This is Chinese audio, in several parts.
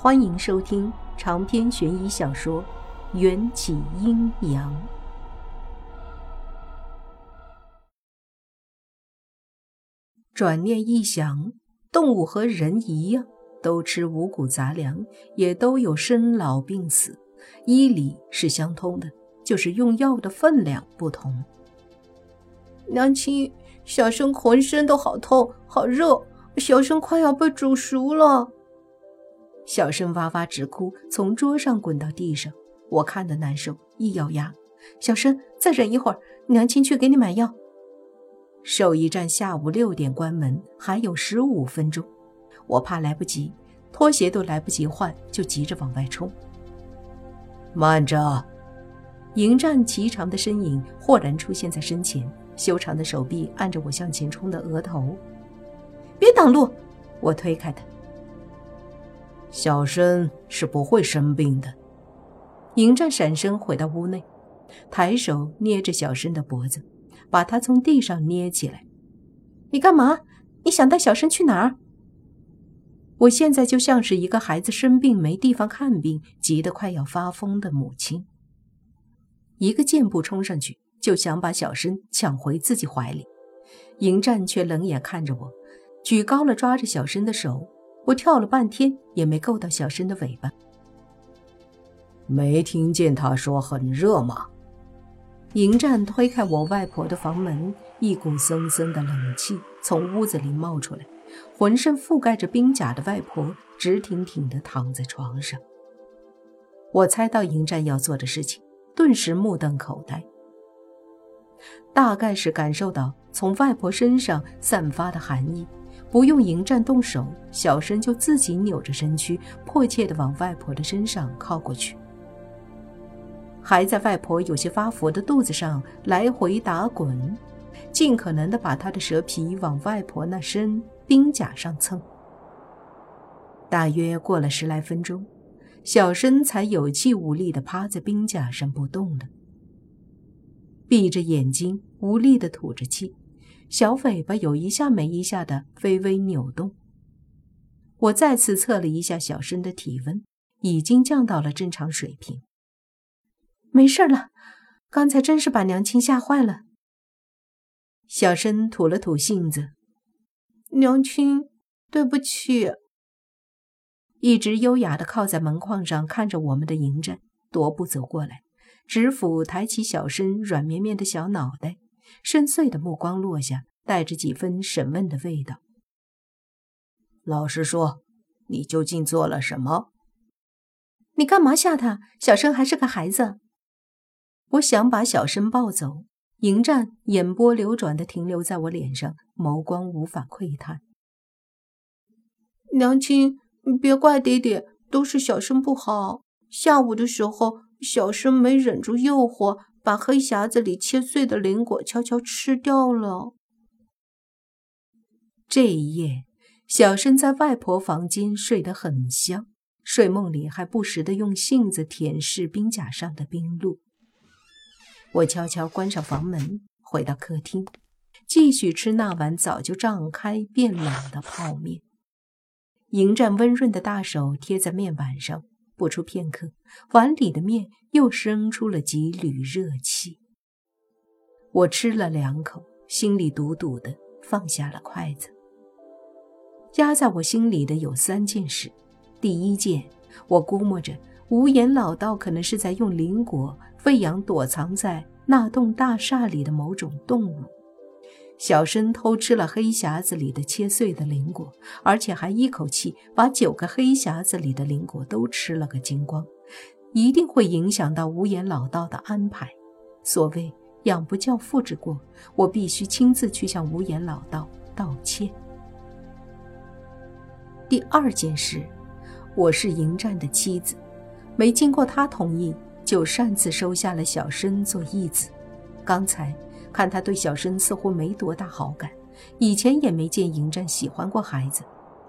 欢迎收听长篇悬疑小说《缘起阴阳》。转念一想，动物和人一样，都吃五谷杂粮，也都有生老病死，医理是相通的，就是用药的分量不同。娘亲，小生浑身都好痛、好热，小生快要被煮熟了。小生哇哇直哭，从桌上滚到地上。我看得难受，一咬牙：“小生再忍一会儿，娘亲去给你买药。”兽医站下午六点关门，还有十五分钟。我怕来不及，拖鞋都来不及换，就急着往外冲。慢着！迎战颀长的身影豁然出现在身前，修长的手臂按着我向前冲的额头。别挡路！我推开他。小生是不会生病的。迎战闪身回到屋内，抬手捏着小生的脖子，把他从地上捏起来。你干嘛？你想带小生去哪儿？我现在就像是一个孩子生病没地方看病，急得快要发疯的母亲。一个箭步冲上去，就想把小生抢回自己怀里。迎战却冷眼看着我，举高了抓着小生的手。我跳了半天也没够到小生的尾巴。没听见他说很热吗？迎战推开我外婆的房门，一股森森的冷气从屋子里冒出来。浑身覆盖着冰甲的外婆直挺挺地躺在床上。我猜到迎战要做的事情，顿时目瞪口呆。大概是感受到从外婆身上散发的寒意。不用迎战动手，小生就自己扭着身躯，迫切地往外婆的身上靠过去，还在外婆有些发福的肚子上来回打滚，尽可能地把他的蛇皮往外婆那身冰甲上蹭。大约过了十来分钟，小生才有气无力地趴在冰甲上不动了，闭着眼睛，无力地吐着气。小尾巴有一下没一下的微微扭动。我再次测了一下小申的体温，已经降到了正常水平。没事了，刚才真是把娘亲吓坏了。小申吐了吐信子：“娘亲，对不起。”一直优雅的靠在门框上看着我们的迎战，踱步走过来，指腹抬起小生软绵绵的小脑袋。深邃的目光落下，带着几分审问的味道。老实说，你究竟做了什么？你干嘛吓他？小生还是个孩子。我想把小生抱走。迎战眼波流转的停留在我脸上，眸光无法窥探。娘亲，别怪爹爹，都是小生不好。下午的时候，小生没忍住诱惑。把黑匣子里切碎的灵果悄悄吃掉了。这一夜，小生在外婆房间睡得很香，睡梦里还不时的用杏子舔舐冰甲上的冰露。我悄悄关上房门，回到客厅，继续吃那碗早就胀开变冷的泡面。迎战温润的大手贴在面板上。不出片刻，碗里的面又生出了几缕热气。我吃了两口，心里堵堵的，放下了筷子。压在我心里的有三件事：第一件，我估摸着无言老道可能是在用灵果喂养躲藏在那栋大厦里的某种动物。小申偷吃了黑匣子里的切碎的灵果，而且还一口气把九个黑匣子里的灵果都吃了个精光，一定会影响到无言老道的安排。所谓养不教，父之过，我必须亲自去向无言老道道歉。第二件事，我是迎战的妻子，没经过他同意就擅自收下了小申做义子。刚才。看他对小申似乎没多大好感，以前也没见迎战喜欢过孩子，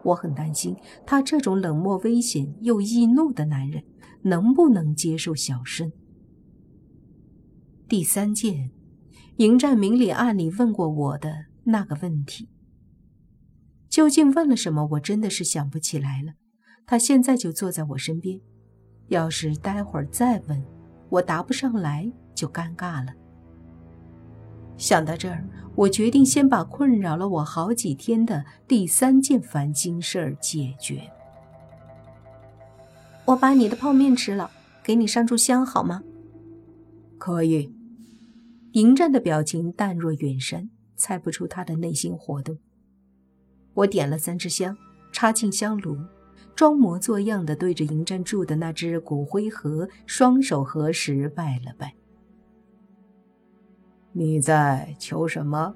我很担心他这种冷漠、危险又易怒的男人能不能接受小申。第三件，迎战明里暗里问过我的那个问题，究竟问了什么？我真的是想不起来了。他现在就坐在我身边，要是待会儿再问，我答不上来就尴尬了。想到这儿，我决定先把困扰了我好几天的第三件烦心事儿解决。我把你的泡面吃了，给你上炷香好吗？可以。迎战的表情淡若远山，猜不出他的内心活动。我点了三支香，插进香炉，装模作样的对着迎战住的那只骨灰盒，双手合十拜了拜。你在求什么？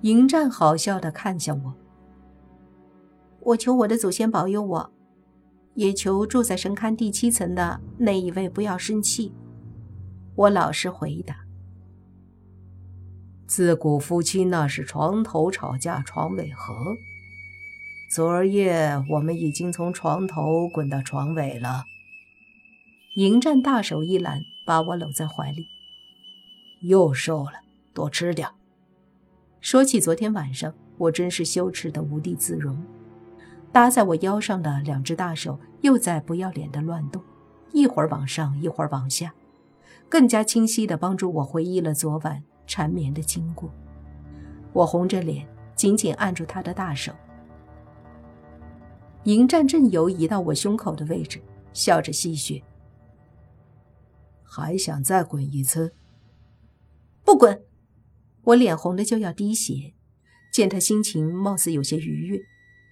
迎战好笑的看向我。我求我的祖先保佑我，也求住在神龛第七层的那一位不要生气。我老实回答。自古夫妻那是床头吵架床尾和，昨儿夜我们已经从床头滚到床尾了。迎战大手一揽，把我搂在怀里。又瘦了，多吃点。说起昨天晚上，我真是羞耻的无地自容。搭在我腰上的两只大手又在不要脸的乱动，一会儿往上，一会儿往下，更加清晰的帮助我回忆了昨晚缠绵的经过。我红着脸，紧紧按住他的大手。迎战正游移到我胸口的位置，笑着戏谑：“还想再滚一次？”不滚！我脸红的就要滴血，见他心情貌似有些愉悦，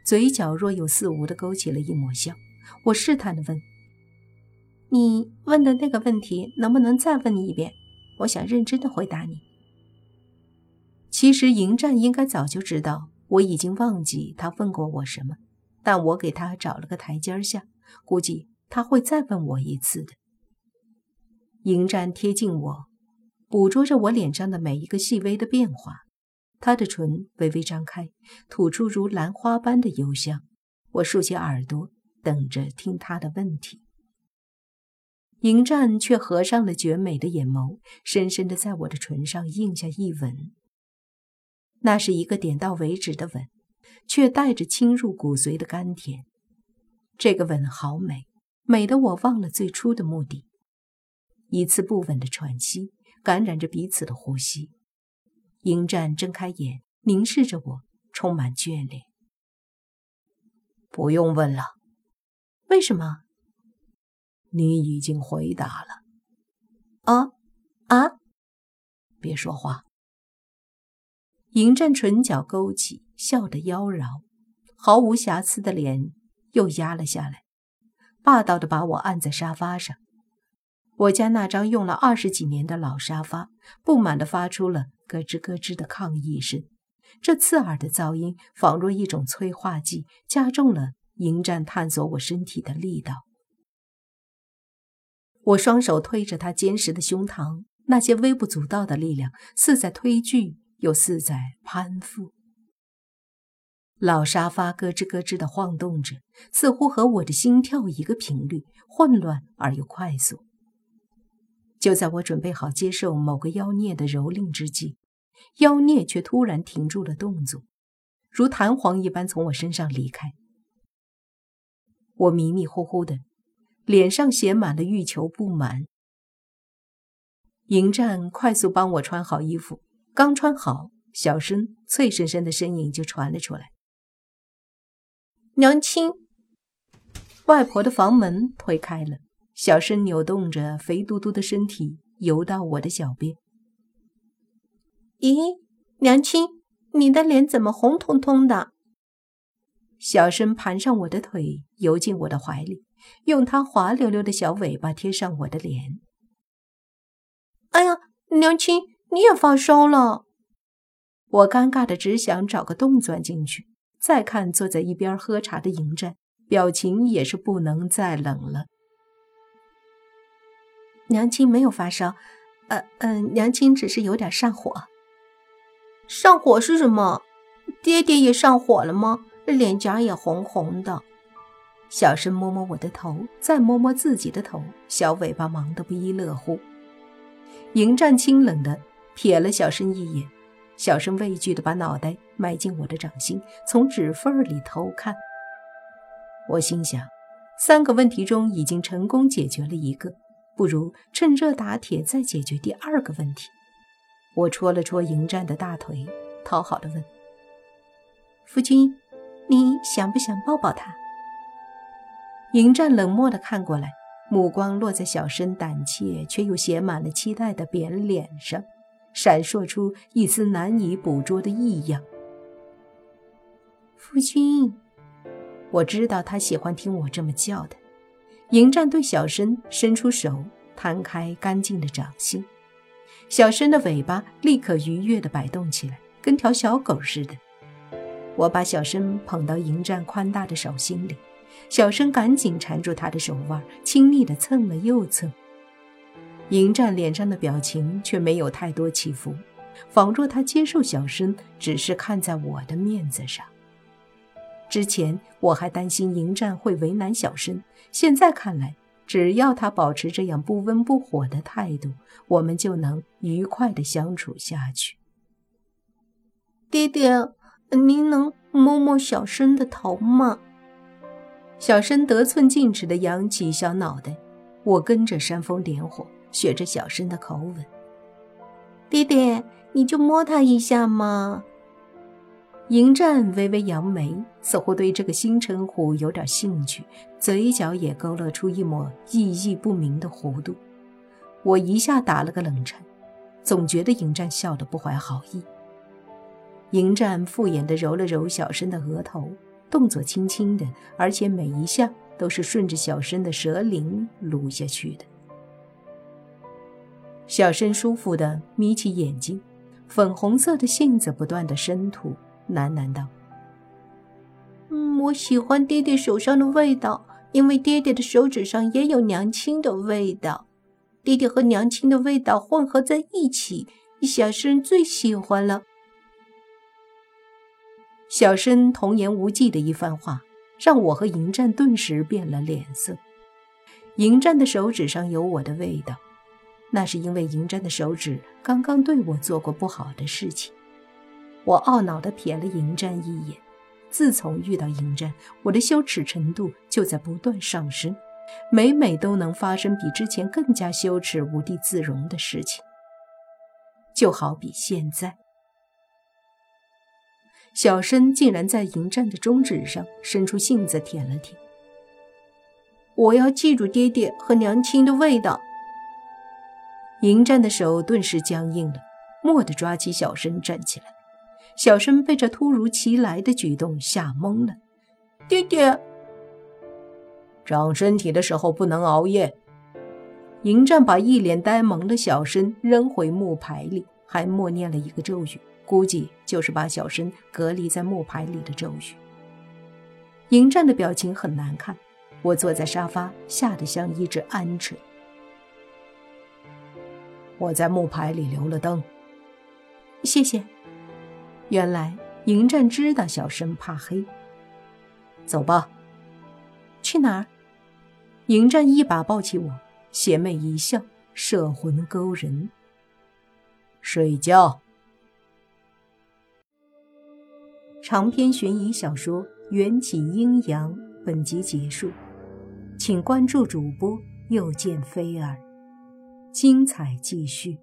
嘴角若有似无的勾起了一抹笑。我试探的问：“你问的那个问题，能不能再问你一遍？我想认真的回答你。”其实迎战应该早就知道，我已经忘记他问过我什么，但我给他找了个台阶下，估计他会再问我一次的。迎战贴近我。捕捉着我脸上的每一个细微的变化，他的唇微微张开，吐出如兰花般的幽香。我竖起耳朵，等着听他的问题。迎战却合上了绝美的眼眸，深深的在我的唇上印下一吻。那是一个点到为止的吻，却带着侵入骨髓的甘甜。这个吻好美，美得我忘了最初的目的。一次不稳的喘息。感染着彼此的呼吸，迎战睁开眼，凝视着我，充满眷恋。不用问了，为什么？你已经回答了。啊啊！别说话。迎战唇角勾起，笑得妖娆，毫无瑕疵的脸又压了下来，霸道的把我按在沙发上。我家那张用了二十几年的老沙发，不满地发出了咯吱咯吱的抗议声。这刺耳的噪音，仿若一种催化剂，加重了迎战探索我身体的力道。我双手推着他坚实的胸膛，那些微不足道的力量，似在推拒，又似在攀附。老沙发咯吱咯吱地晃动着，似乎和我的心跳一个频率，混乱而又快速。就在我准备好接受某个妖孽的蹂躏之际，妖孽却突然停住了动作，如弹簧一般从我身上离开。我迷迷糊糊的，脸上写满了欲求不满。迎战快速帮我穿好衣服，刚穿好，小声脆生生的声音就传了出来：“娘亲。”外婆的房门推开了。小声扭动着肥嘟嘟的身体，游到我的脚边。咦，娘亲，你的脸怎么红彤彤的？小声盘上我的腿，游进我的怀里，用它滑溜溜的小尾巴贴上我的脸。哎呀，娘亲，你也发烧了！我尴尬的只想找个洞钻进去。再看坐在一边喝茶的迎战，表情也是不能再冷了。娘亲没有发烧，呃嗯，娘亲只是有点上火。上火是什么？爹爹也上火了吗？脸颊也红红的。小声摸摸我的头，再摸摸自己的头，小尾巴忙得不亦乐乎。迎战清冷的瞥了小声一眼，小声畏惧的把脑袋埋进我的掌心，从指缝里偷看。我心想，三个问题中已经成功解决了一个，不如趁热打铁再解决第二个问题。我戳了戳迎战的大腿，讨好的问：“夫君，你想不想抱抱他？”迎战冷漠的看过来，目光落在小生胆怯却又写满了期待的扁脸上，闪烁出一丝难以捕捉的异样。夫君，我知道他喜欢听我这么叫的。迎战对小申伸出手，摊开干净的掌心。小申的尾巴立刻愉悦地摆动起来，跟条小狗似的。我把小申捧到迎战宽大的手心里，小申赶紧缠住他的手腕，亲昵地蹭了又蹭。迎战脸上的表情却没有太多起伏，仿若他接受小申只是看在我的面子上。之前我还担心迎战会为难小申，现在看来。只要他保持这样不温不火的态度，我们就能愉快的相处下去。爹爹，您能摸摸小申的头吗？小申得寸进尺的扬起小脑袋，我跟着煽风点火，学着小申的口吻：“爹爹，你就摸他一下嘛。”迎战微微扬眉，似乎对这个新称呼有点兴趣，嘴角也勾勒出一抹意义不明的弧度。我一下打了个冷颤，总觉得迎战笑得不怀好意。迎战敷衍地揉了揉小申的额头，动作轻轻的，而且每一下都是顺着小申的舌铃撸下去的。小申舒服地眯起眼睛，粉红色的杏子不断地深吐。喃喃道：“嗯，我喜欢爹爹手上的味道，因为爹爹的手指上也有娘亲的味道。爹爹和娘亲的味道混合在一起，小生最喜欢了。”小生童言无忌的一番话，让我和迎战顿时变了脸色。迎战的手指上有我的味道，那是因为迎战的手指刚刚对我做过不好的事情。我懊恼地瞥了迎战一眼。自从遇到迎战，我的羞耻程度就在不断上升，每每都能发生比之前更加羞耻、无地自容的事情。就好比现在，小申竟然在迎战的中指上伸出信子舔了舔。我要记住爹爹和娘亲的味道。迎战的手顿时僵硬了，蓦地抓起小生站起来。小申被这突如其来的举动吓懵了，爹爹，长身体的时候不能熬夜。迎战把一脸呆萌的小申扔回木牌里，还默念了一个咒语，估计就是把小申隔离在木牌里的咒语。迎战的表情很难看，我坐在沙发，吓得像一只鹌鹑。我在木牌里留了灯，谢谢。原来迎战知道小申怕黑。走吧，去哪儿？迎战一把抱起我，邪魅一笑，摄魂勾人。睡觉。长篇悬疑小说《缘起阴阳》本集结束，请关注主播，又见菲儿，精彩继续。